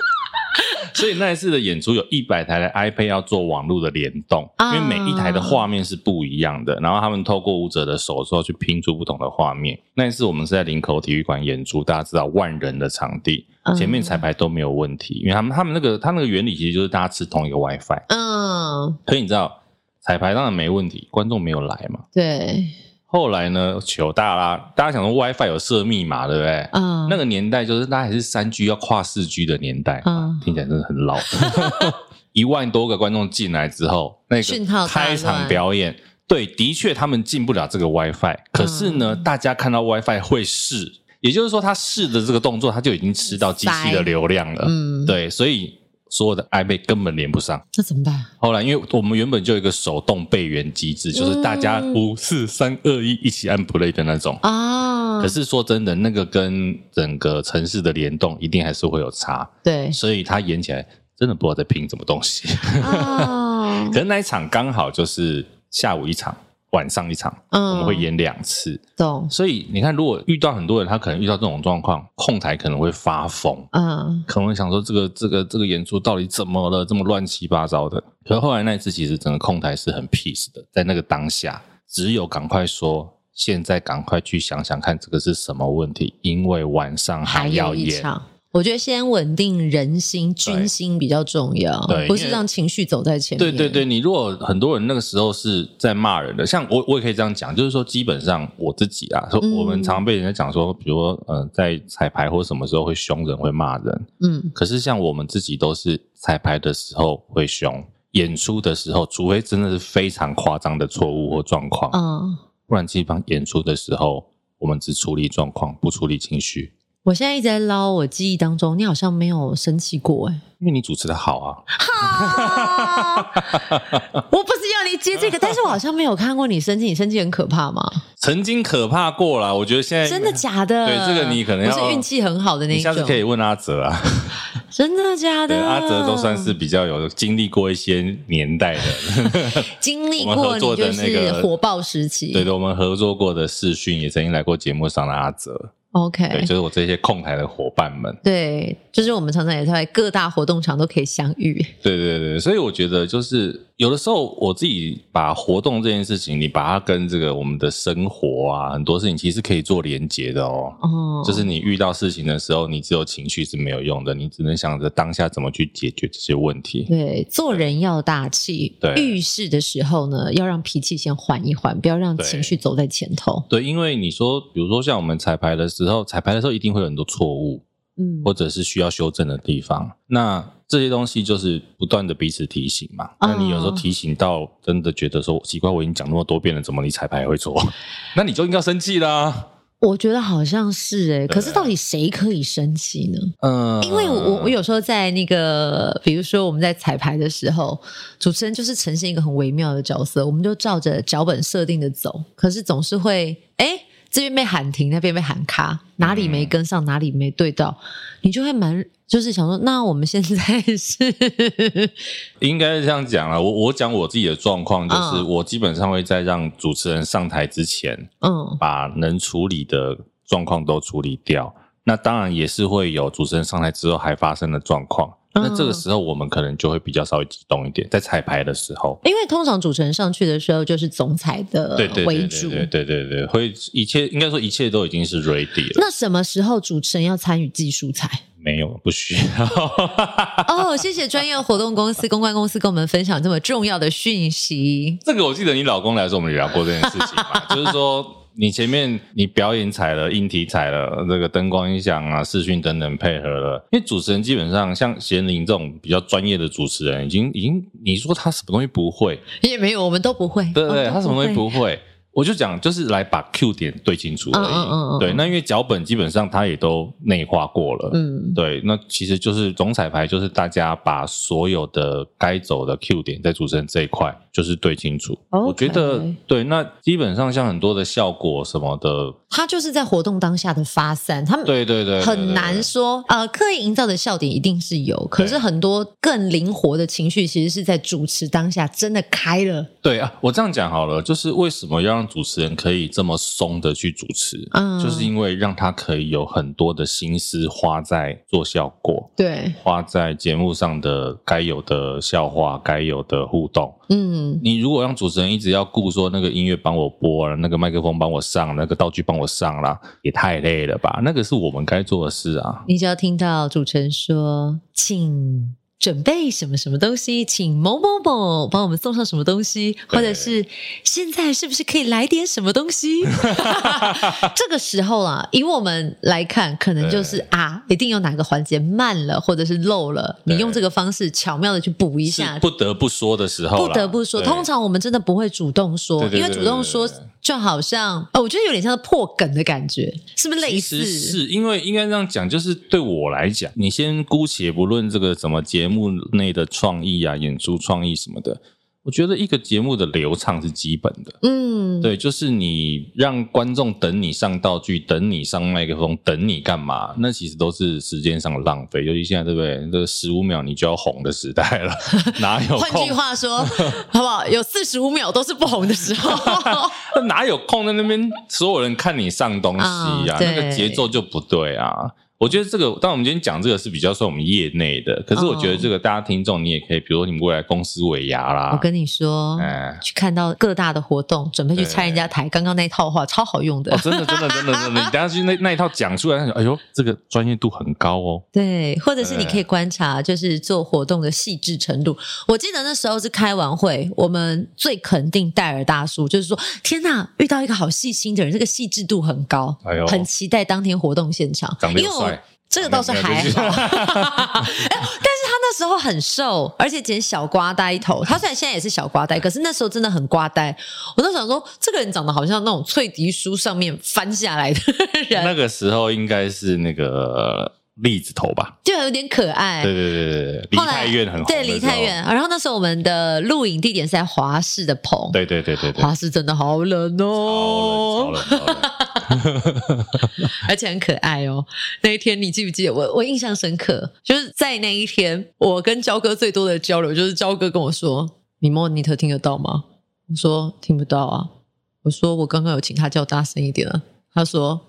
所以那一次的演出有一百台的 iPad 要做网络的联动，因为每一台的画面是不一样的，然后他们透过舞者的手之后去拼出不同的画面。那一次我们是在林口体育馆演出，大家知道万人的场地，前面彩排都没有问题，因为他们他们那个他那个原理其实就是大家吃同一个 WiFi。嗯，所以你知道彩排当然没问题，观众没有来嘛？对。后来呢，求大啦！大家想说 WiFi 有设密码，对不对？嗯。那个年代就是大家还是三 G 要跨四 G 的年代，嗯，听起来真的很老。一万多个观众进来之后，那个开场表演，对，的确他们进不了这个 WiFi。可是呢，嗯、大家看到 WiFi 会试，也就是说，他试的这个动作，他就已经吃到机器的流量了。嗯，对，所以。所有的 iPad 根本连不上，那怎么办？后来，因为我们原本就有一个手动备援机制，就是大家五四三二一一起按 play 的那种啊。可是说真的，那个跟整个城市的联动一定还是会有差。对，所以他演起来真的不知道在拼什么东西。哦，可是那一场刚好就是下午一场。晚上一场，嗯，我们会演两次，懂。所以你看，如果遇到很多人，他可能遇到这种状况，控台可能会发疯，嗯，可能会想说这个这个这个演出到底怎么了，这么乱七八糟的。可是后来那一次，其实整个控台是很 peace 的，在那个当下，只有赶快说，现在赶快去想想看这个是什么问题，因为晚上还要演。我觉得先稳定人心、军心比较重要，不是让情绪走在前面。对对对，你如果很多人那个时候是在骂人的，像我，我也可以这样讲，就是说，基本上我自己啊，说我们常常被人家讲说，比如说，呃，在彩排或什么时候会凶人、会骂人，嗯，可是像我们自己都是彩排的时候会凶，演出的时候，除非真的是非常夸张的错误或状况，嗯，不然基本上演出的时候，我们只处理状况，不处理情绪。我现在一直在捞，我记忆当中，你好像没有生气过，哎，因为你主持的好啊。我不是要你接这个，但是我好像没有看过你生气，你生气很可怕吗？曾经可怕过啦，我觉得现在真的假的？对，这个你可能要是运气很好的那一种。你下次可以问阿泽啊。真的假的？阿泽都算是比较有经历过一些年代的，经历过你就是火爆时期。对的，我们合作过的视讯也曾经来过节目上的阿泽。OK，对，就是我这些控台的伙伴们。对，就是我们常常也在各大活动场都可以相遇。对对对，所以我觉得就是有的时候我自己把活动这件事情，你把它跟这个我们的生活啊，很多事情其实可以做连接的哦。哦，就是你遇到事情的时候，你只有情绪是没有用的，你只能想着当下怎么去解决这些问题。对，做人要大气。对，遇事的时候呢，要让脾气先缓一缓，不要让情绪走在前头。对，对，因为你说，比如说像我们彩排的时候，彩排的时候一定会有很多错误，嗯，或者是需要修正的地方。那这些东西就是不断的彼此提醒嘛。那你有时候提醒到真的觉得说奇怪，我已经讲那么多遍了，怎么你彩排还会错？那你就应该生气啦。我觉得好像是哎、欸，可是到底谁可以生气呢？嗯，因为我我有时候在那个，比如说我们在彩排的时候，主持人就是呈现一个很微妙的角色，我们就照着脚本设定的走，可是总是会哎。诶这边被喊停，那边被喊卡，哪里没跟上，嗯、哪里没对到，你就会蛮就是想说，那我们现在是 应该是这样讲了。我我讲我自己的状况，就是我基本上会在让主持人上台之前，嗯，把能处理的状况都处理掉。那当然也是会有主持人上台之后还发生的状况。那这个时候我们可能就会比较稍微激动一点，在彩排的时候，因为通常主持人上去的时候就是总裁的为主，对对对对，对对对，会一切应该说一切都已经是 ready 了。那什么时候主持人要参与技术彩？没有，不需要。哦，谢谢专业活动公司、公关公司跟我们分享这么重要的讯息。这个我记得你老公来说，我们聊过这件事情嘛，就是说。你前面你表演踩了，硬体踩了，这个灯光音响啊、视讯等等配合了，因为主持人基本上像贤玲这种比较专业的主持人，已经已经你说他什么东西不会，也没有，我们都不会，对对对，他什么东西不会。我就讲，就是来把 Q 点对清楚而已。嗯嗯嗯、对，那因为脚本基本上它也都内化过了。嗯，对，那其实就是总彩排，就是大家把所有的该走的 Q 点在主持人这一块就是对清楚。Okay 我觉得对，那基本上像很多的效果什么的，他就是在活动当下的发散。他们对对对，很难说呃，刻意营造的笑点一定是有，可是很多更灵活的情绪其实是在主持当下真的开了。对啊，我这样讲好了，就是为什么要让主持人可以这么松的去主持，嗯，就是因为让他可以有很多的心思花在做效果，对，花在节目上的该有的笑话、该有的互动，嗯，你如果让主持人一直要顾说那个音乐帮我播了，那个麦克风帮我上，那个道具帮我上啦，也太累了吧？那个是我们该做的事啊。你只要听到主持人说，请。准备什么什么东西，请某某某帮我们送上什么东西，或者是现在是不是可以来点什么东西？这个时候啊，以我们来看，可能就是啊，一定有哪个环节慢了，或者是漏了，你用这个方式巧妙的去补一下。不得不说的时候，不得不说，通常我们真的不会主动说，因为主动说。就好像哦，我觉得有点像是破梗的感觉，是不是类似？是因为应该这样讲，就是对我来讲，你先姑且不论这个怎么节目内的创意啊、演出创意什么的。我觉得一个节目的流畅是基本的，嗯，对，就是你让观众等你上道具，等你上麦克风，等你干嘛？那其实都是时间上的浪费。尤其现在，对不对？这十五秒你就要红的时代了，哪有空？换句话说，好不好？有四十五秒都是不红的时候，哪有空在那边？所有人看你上东西呀、那个节奏就不对啊。我觉得这个，当我们今天讲这个是比较算我们业内的，可是我觉得这个大家听众你也可以，比如说你们未来公司尾牙啦，我跟你说，哎，去看到各大的活动，准备去拆人家台，刚刚那一套话超好用的，真的真的真的真的，你等下去那那一套讲出来，哎呦，这个专业度很高哦。对，或者是你可以观察，就是做活动的细致程度。我记得那时候是开完会，我们最肯定戴尔大叔，就是说，天哪，遇到一个好细心的人，这个细致度很高，哎呦，很期待当天活动现场，长得又帅。这个倒是还好。但是他那时候很瘦，而且剪小瓜呆头。他虽然现在也是小瓜呆，可是那时候真的很瓜呆。我都想说，这个人长得好像那种脆皮书上面翻下来的人。那个时候应该是那个。栗子头吧，就有点可爱。对对对对，离太远很好。对离太远，然后那时候我们的录影地点是在华氏的棚。对对对对对，华氏真的好冷哦，超冷超冷，超冷 而且很可爱哦。那一天你记不记得？我我印象深刻，就是在那一天，我跟焦哥最多的交流就是焦哥跟我说：“你 monitor 听得到吗？”我说：“听不到啊。”我说：“我刚刚有请他叫大声一点了。”他说：“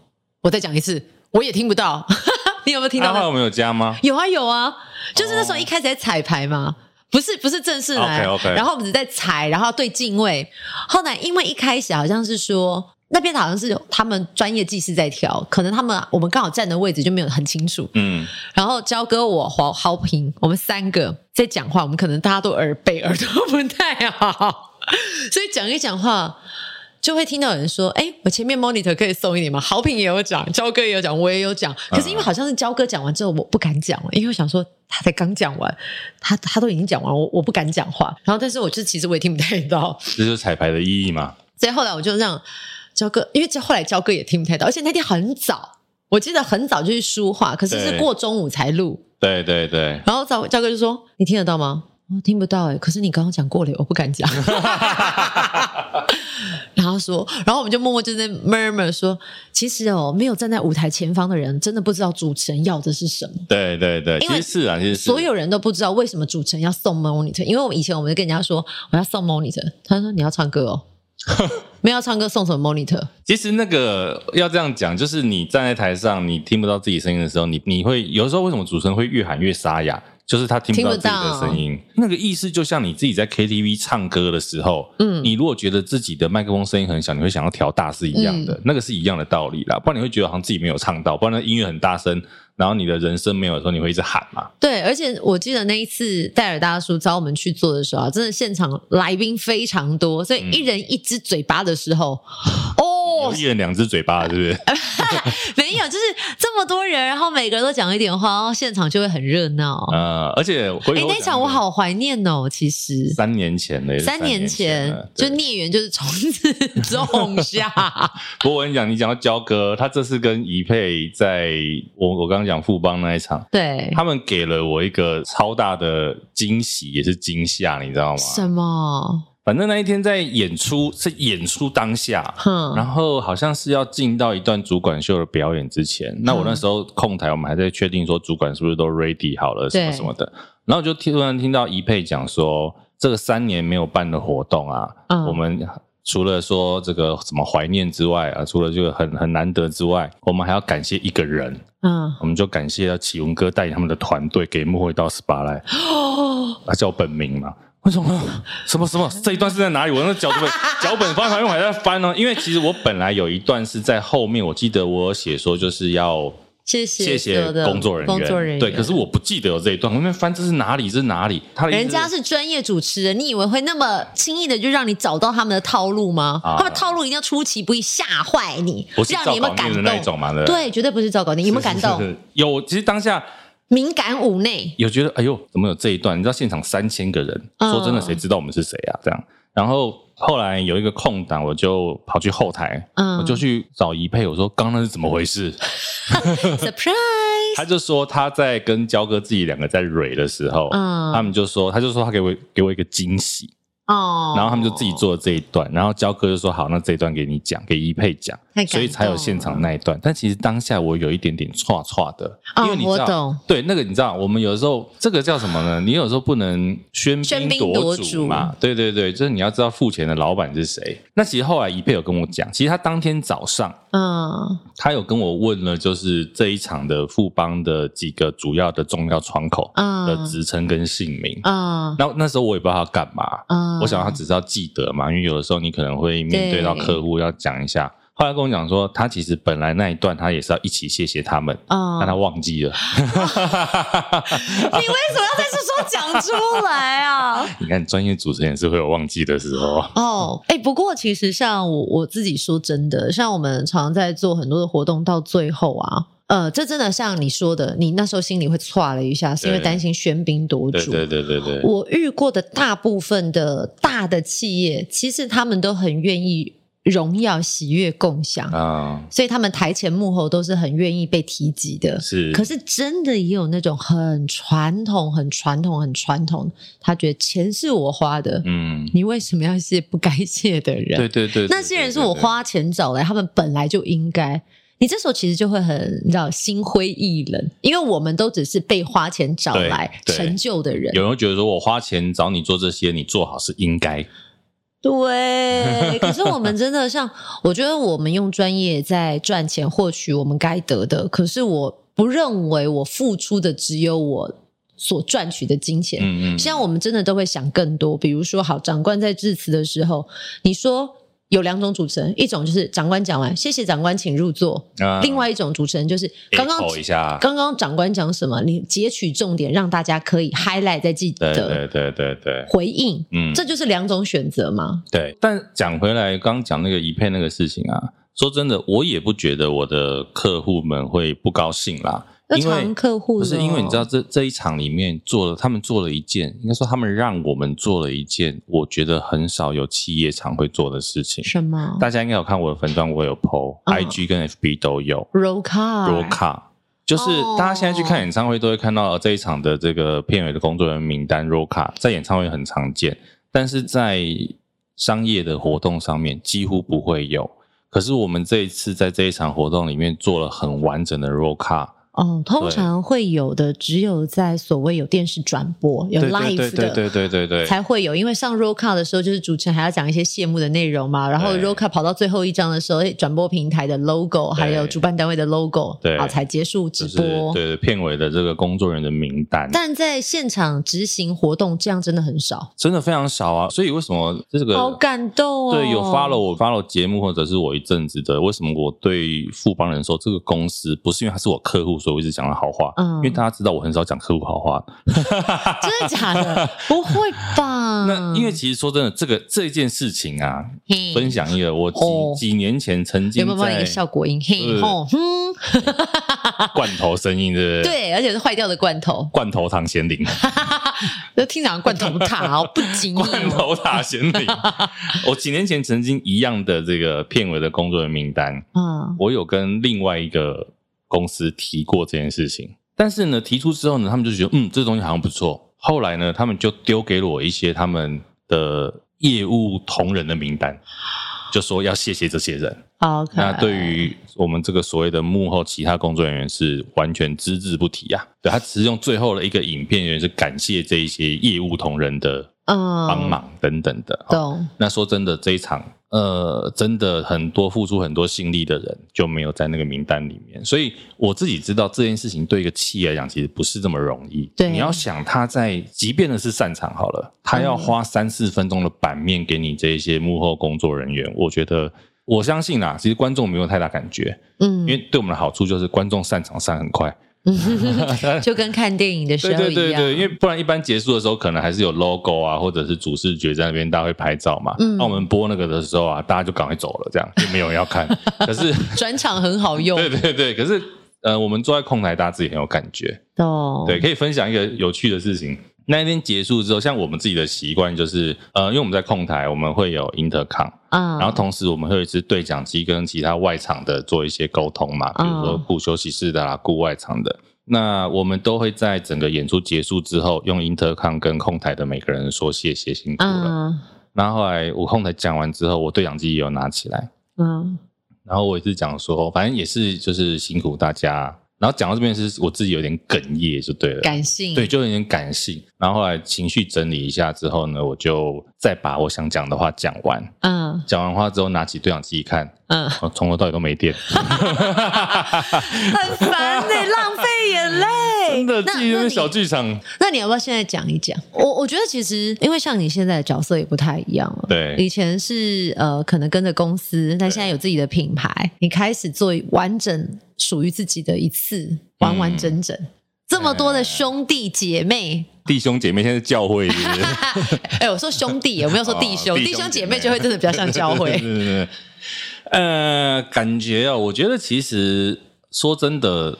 我再讲一次，我也听不到。”你有没有听到？他后来有没有加吗？有啊有啊，就是那时候一开始在彩排嘛，不是不是正式来。然后我们只在踩，然后对镜位。后来因为一开始好像是说那边好像是他们专业技师在调，可能他们我们刚好站的位置就没有很清楚。嗯。然后焦哥我豪豪平，我们三个在讲话，我们可能大家都耳背，耳朵不太好，所以讲一讲话。就会听到有人说：“哎，我前面 monitor 可以送一点吗？”豪平也有讲，焦哥也有讲，我也有讲。可是因为好像是焦哥讲完之后，我不敢讲了，因为我想说他才刚讲完，他他都已经讲完，我我不敢讲话。然后，但是我就其实我也听不太到。这就是彩排的意义嘛。所以后来我就让焦哥，因为这后来焦哥也听不太到，而且那天很早，我记得很早就去书画，可是是过中午才录。对对对。然后焦焦哥就说：“你听得到吗？”我听不到哎，可是你刚刚讲过了，我不敢讲。然后说，然后我们就默默就在 murmur 说，其实哦，没有站在舞台前方的人，真的不知道主持人要的是什么。对对对，因为是啊，其实所有人都不知道为什么主持人要送 monitor，因为我们以前我们就跟人家说我要送 monitor，他说你要唱歌哦，没有要唱歌送什么 monitor？其实那个要这样讲，就是你站在台上，你听不到自己声音的时候，你你会有的时候为什么主持人会越喊越沙哑？就是他听不到自己的声音，那个意思就像你自己在 KTV 唱歌的时候，嗯，你如果觉得自己的麦克风声音很小，你会想要调大是一样的，嗯，那个是一样的道理啦。不然你会觉得好像自己没有唱到，不然那音乐很大声，然后你的人生没有的时候，你会一直喊嘛。对，而且我记得那一次戴尔大叔找我们去做的时候啊，真的现场来宾非常多，所以一人一只嘴巴的时候，嗯、哦。一人两只嘴巴，是不是？没有，就是这么多人，然后每个人都讲一点话，然后现场就会很热闹。呃，而且哎，那场我好怀念哦。其实三年前的，三年前就孽缘就是从此种下。不过我跟你讲，你讲到焦哥，他这次跟怡佩在我我刚刚讲富邦那一场，对，他们给了我一个超大的惊喜，也是惊吓，你知道吗？什么？反正那一天在演出，是演出当下，嗯、然后好像是要进到一段主管秀的表演之前，嗯、那我那时候控台，我们还在确定说主管是不是都 ready 好了，什么什么的，然后就突然听到怡佩讲说，这个三年没有办的活动啊，嗯、我们除了说这个什么怀念之外啊，除了这个很很难得之外，我们还要感谢一个人，嗯，我们就感谢启文哥带领他们的团队给幕后一道 SPA 来，哦，他叫我本名嘛。为什么？什么什么？这一段是在哪里？我那脚本 脚本翻翻，因为我还在翻呢。因为其实我本来有一段是在后面，我记得我写说就是要谢谢谢谢工作人员，工作人员对。可是我不记得有这一段，我面翻这是哪里？这是哪里？他人家是专业主持人，你以为会那么轻易的就让你找到他们的套路吗？啊、他们套路一定要出其不意吓坏你，不是让你们感动的那种嘛？对，绝对不是赵稿，你有没有感动？有，其实当下。敏感五内有觉得哎呦，怎么有这一段？你知道现场三千个人，嗯、说真的，谁知道我们是谁啊？这样，然后后来有一个空档，我就跑去后台，嗯、我就去找怡佩，我说刚刚那是怎么回事？Surprise！他就说他在跟焦哥自己两个在蕊的时候，嗯、他们就说，他就说他给我给我一个惊喜。哦，然后他们就自己做了这一段，然后焦哥就说好，那这一段给你讲，给一佩讲，所以才有现场那一段。但其实当下我有一点点剉剉的，因为你知道，对那个你知道，我们有的时候这个叫什么呢？你有时候不能喧宾夺主。嘛，对对对，就是你要知道付钱的老板是谁。那其实后来一佩有跟我讲，其实他当天早上，嗯，他有跟我问了，就是这一场的富邦的几个主要的重要窗口的职称跟姓名，嗯，那那时候我也不知道他干嘛，嗯。我想他只是要记得嘛，因为有的时候你可能会面对到客户要讲一下。对后来跟我讲说，他其实本来那一段他也是要一起谢谢他们，嗯、但他忘记了。你为什么要在这时候讲出来啊？你看，专业主持人是会有忘记的时候。哦，哎，不过其实像我我自己说真的，像我们常常在做很多的活动，到最后啊。呃，这真的像你说的，你那时候心里会剉了一下，是因为担心喧宾夺主。对对对对对。我遇过的大部分的大的企业，其实他们都很愿意荣耀、喜悦共享啊，所以他们台前幕后都是很愿意被提及的。是，可是真的也有那种很传统、很传统、很传统，他觉得钱是我花的，嗯，你为什么要谢不该谢的人？对对对，那些人是我花钱找来，他们本来就应该。你这时候其实就会很，你知道，心灰意冷，因为我们都只是被花钱找来成就的人。有人会觉得说，我花钱找你做这些，你做好是应该。对，可是我们真的像，我觉得我们用专业在赚钱，获取我们该得的。可是我不认为我付出的只有我所赚取的金钱。嗯嗯。像我们真的都会想更多，比如说，好，长官在致辞的时候，你说。有两种主持人，一种就是长官讲完，谢谢长官，请入座。啊、另外一种主持人就是刚刚刚刚长官讲什么，你截取重点，让大家可以 highlight 再记得。对对对对回应，嗯，这就是两种选择嘛。对，但讲回来，刚讲那个一配那个事情啊，说真的，我也不觉得我的客户们会不高兴啦。因为客户不是因为你知道这这一场里面做了，他们做了一件，应该说他们让我们做了一件，我觉得很少有企业常会做的事情。什么？大家应该有看我的粉专，我有 PO，IG 跟 FB 都有。Rollcard，Rollcard，就是大家现在去看演唱会都会看到这一场的这个片尾的工作人员名单。Rollcard 在演唱会很常见，但是在商业的活动上面几乎不会有。可是我们这一次在这一场活动里面做了很完整的 Rollcard。哦，通常会有的只有在所谓有电视转播、有 live 的，对对对对对，才会有。因为上 roll call 的时候，就是主持人还要讲一些谢幕的内容嘛。然后 roll call 跑到最后一张的时候，转播平台的 logo 还有主办单位的 logo，对，啊才结束直播。对，片尾的这个工作人员的名单。但在现场执行活动，这样真的很少，真的非常少啊。所以为什么这个好感动哦？对，有 follow 我 follow 节目或者是我一阵子的，为什么我对富邦人寿这个公司不是因为他是我客户，所以我一直讲他好话。嗯，因为大家知道我很少讲客户好话，真的假的？不会吧？那因为其实说真的，这个这件事情啊，分享一个我几、哦、几年前曾经有没有一个效果音？嘿吼，嗯，罐头声音对不对？对，而且是坏掉的罐头，罐头糖咸灵，就听讲罐头塔哦，不仅罐头塔咸灵。我几年前曾经一样的这个片尾的工作人员名单，嗯，我有跟另外一个。公司提过这件事情，但是呢，提出之后呢，他们就觉得，嗯，这东西好像不错。后来呢，他们就丢给了我一些他们的业务同仁的名单，就说要谢谢这些人。Okay. 那对于我们这个所谓的幕后其他工作人员是完全只字不提啊。对，他只是用最后的一个影片，也是感谢这一些业务同仁的帮忙等等的。懂、嗯。那说真的，这一场。呃，真的很多付出很多心力的人就没有在那个名单里面，所以我自己知道这件事情对一个企业来讲其实不是这么容易。对，你要想他在，即便的是擅长好了，他要花三四分钟的版面给你这一些幕后工作人员，我觉得我相信啦，其实观众没有太大感觉，嗯，因为对我们的好处就是观众散场散很快。就跟看电影的时候一样，对对对对，因为不然一般结束的时候可能还是有 logo 啊，或者是主视觉在那边，大家会拍照嘛。嗯，那我们播那个的时候啊，大家就赶快走了，这样就没有人要看。可是转场很好用，对对对。可是呃，我们坐在控台，大家自己很有感觉哦。对，可以分享一个有趣的事情。那一天结束之后，像我们自己的习惯就是，呃，因为我们在控台，我们会有 intercom，嗯，然后同时我们会有一支对讲机跟其他外场的做一些沟通嘛，比如说顾休息室的啦，顾外场的。那我们都会在整个演出结束之后，用 intercom 跟控台的每个人说谢谢辛苦了。然后后来我控台讲完之后，我对讲机也有拿起来，嗯，然后我也是讲说，反正也是就是辛苦大家。然后讲到这边是我自己有点哽咽，就对了，感性，对，就有点感性。然后后来情绪整理一下之后呢，我就再把我想讲的话讲完。嗯，讲完话之后，拿起对讲机一看，嗯，从头到尾都没电，很烦呢，浪费眼泪。真的，自己的小剧场那。那你要不要现在讲一讲？我我觉得其实，因为像你现在的角色也不太一样了。对，以前是呃，可能跟着公司，但现在有自己的品牌，你开始做完整。属于自己的一次，完完整整，嗯、这么多的兄弟姐妹，弟兄姐妹现在是教会是不是？哎、欸，我说兄弟，我没有说弟兄，哦、弟兄姐妹就会真的比较像教会。呃，感觉啊，我觉得其实说真的，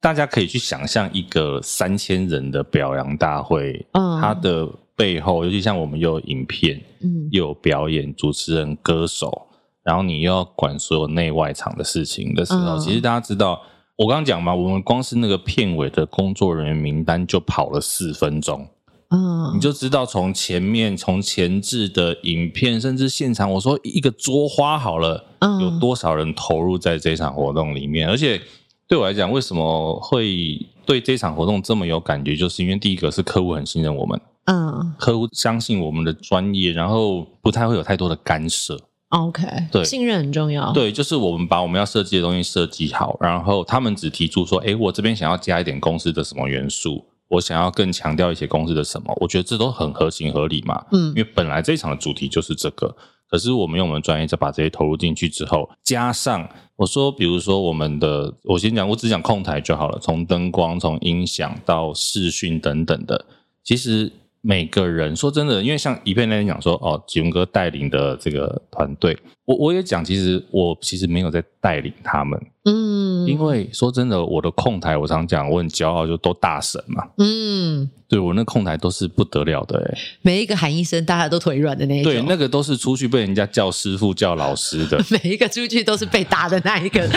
大家可以去想象一个三千人的表扬大会，嗯，它的背后，尤其像我们又有影片，嗯，又有表演、主持人、歌手，然后你又要管所有内外场的事情的时候，嗯、其实大家知道，我刚刚讲嘛，我们光是那个片尾的工作人员名单就跑了四分钟。嗯，你就知道从前面从前置的影片，甚至现场，我说一个桌花好了，嗯，有多少人投入在这场活动里面？而且对我来讲，为什么会对这场活动这么有感觉？就是因为第一个是客户很信任我们，嗯，客户相信我们的专业，然后不太会有太多的干涉。OK，对，信任很重要。对，就是我们把我们要设计的东西设计好，然后他们只提出说，诶，我这边想要加一点公司的什么元素。我想要更强调一些公司的什么，我觉得这都很合情合理嘛。嗯，因为本来这一场的主题就是这个，可是我们用我们专业再把这些投入进去之后，加上我说，比如说我们的，我先讲，我只讲控台就好了，从灯光、从音响到视讯等等的，其实每个人说真的，因为像一片那天讲说，哦，吉文哥带领的这个团队，我我也讲，其实我其实没有在带领他们。嗯，因为说真的，我的控台我常讲，我很骄傲，就都大神嘛。嗯，对我那控台都是不得了的哎，每一个喊一声，大家都腿软的那一种。对，那个都是出去被人家叫师傅叫老师的，每一个出去都是被打的那一个。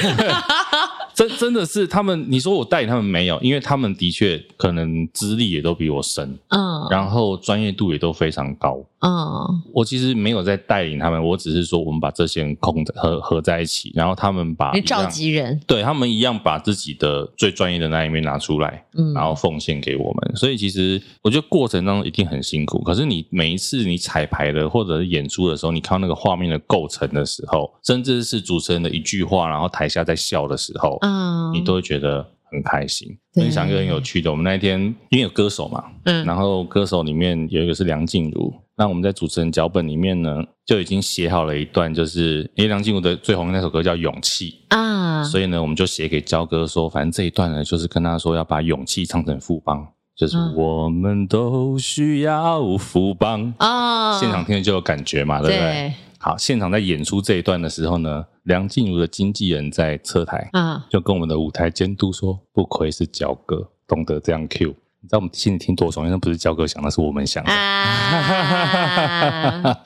真真的是他们，你说我带领他们没有，因为他们的确可能资历也都比我深，嗯，然后专业度也都非常高。嗯，我其实没有在带领他们，我只是说我们把这些人控合合在一起，然后他们把召集人，对他们一样把自己的最专业的那一面拿出来，嗯，然后奉献给我们。所以其实我觉得过程当中一定很辛苦，可是你每一次你彩排的或者是演出的时候，你看到那个画面的构成的时候，甚至是主持人的一句话，然后台下在笑的时候，嗯，你都会觉得很开心。分享一个很有趣的，我们那一天因为有歌手嘛，嗯，然后歌手里面有一个是梁静茹。那我们在主持人脚本里面呢，就已经写好了一段，就是因为梁静茹的最红的那首歌叫《勇气》啊，所以呢，我们就写给焦哥说，反正这一段呢，就是跟他说要把勇气唱成富邦，就是我们都需要富邦啊。现场听了就有感觉嘛，对不对？好，现场在演出这一段的时候呢，梁静茹的经纪人在车台啊，就跟我们的舞台监督说，不愧是焦哥，懂得这样 cue。你知道我们心里听多爽，那不是焦哥想那，是我们想的。啊，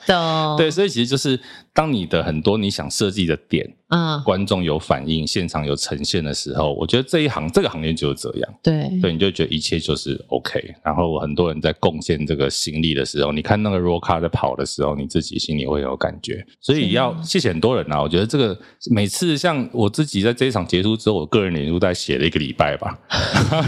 懂。对，所以其实就是当你的很多你想设计的点。嗯，观众有反应，现场有呈现的时候，我觉得这一行这个行业就是这样。对，对，你就觉得一切就是 OK。然后很多人在贡献这个心力的时候，你看那个 roll car 在跑的时候，你自己心里会有感觉。所以要谢谢很多人啊！我觉得这个每次像我自己在这一场结束之后，我个人脸书在写了一个礼拜吧。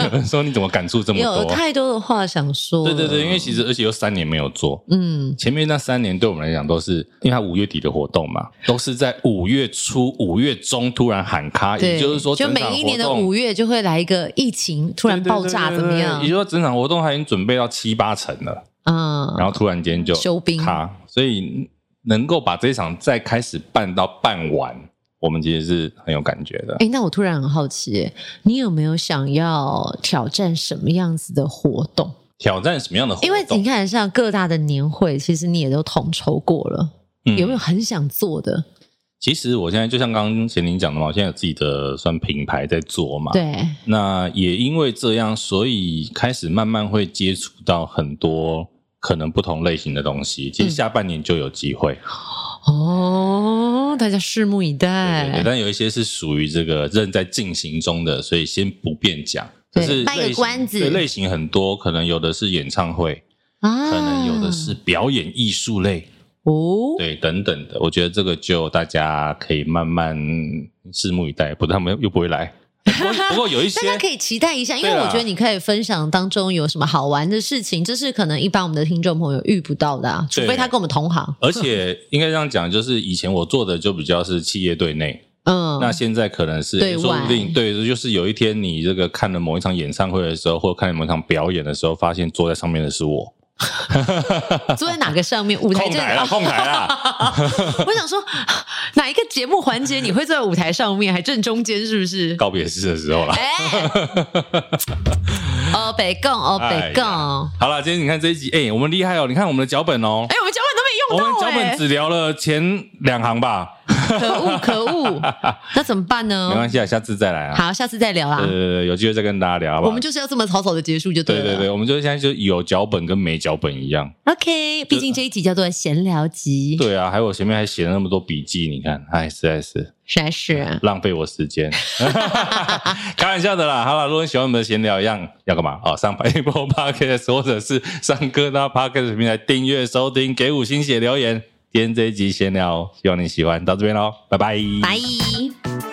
有 人说你怎么感触这么多？有太多的话想说。对对对，因为其实而且又三年没有做，嗯，前面那三年对我们来讲都是因为他五月底的活动嘛，都是在五月初。五月中突然喊卡，也就是说，就每一年的五月就会来一个疫情突然爆炸，怎么样？也就是说，整场活动还已经准备到七八成了，嗯，然后突然间就休兵卡，所以能够把这一场再开始办到办完，我们其实是很有感觉的。哎，那我突然很好奇，你有没有想要挑战什么样子的活动？挑战什么样的活动？因为你看，像各大的年会，其实你也都统筹过了，嗯，有没有很想做的？其实我现在就像刚刚贤玲讲的嘛，我现在有自己的算品牌在做嘛。对。那也因为这样，所以开始慢慢会接触到很多可能不同类型的东西。其实下半年就有机会。嗯、哦，大家拭目以待。对，对，对，但有一些是属于这个正在进行中的，所以先不便讲。对，卖个关子。对，类型很多，可能有的是演唱会，啊、可能有的是表演艺术类。哦，对，等等的，我觉得这个就大家可以慢慢拭目以待，不然他们又不会来。不过，有一些 大家可以期待一下，因为我觉得你可以分享当中有什么好玩的事情，这是可能一般我们的听众朋友遇不到的啊，除非他跟我们同行。而且应该这样讲，就是以前我做的就比较是企业对内，嗯，那现在可能是对外，说不定对，就是有一天你这个看了某一场演唱会的时候，或者看了某一场表演的时候，发现坐在上面的是我。坐在哪个上面？舞台正上，控台啊！我想说，哪一个节目环节你会坐在舞台上面，还正中间？是不是告别式的时候了？哦，北贡，哦，北贡。好了，今天你看这一集，哎，我们厉害哦！你看我们的脚本哦，哎，我们脚本都没用到，我们脚本只聊了前两行吧。可恶可恶，那怎么办呢？没关系啊，下次再来啊。好，下次再聊啊。对对对，有机会再跟大家聊好不好？我们就是要这么草草的结束就对了。对对对，我们就现在就有脚本跟没脚本一样。OK，毕竟这一集叫做闲聊集。对啊，还有我前面还写了那么多笔记，你看，哎，实在是。实在是浪费我时间，开玩笑的啦。好了，如果你喜欢我们的闲聊一样，要干嘛？哦，上 Apple Podcast 或者是上各大 Podcast 平台订阅收听，给五星写留言。今天这一集闲聊，希望你喜欢。到这边喽，拜拜，拜。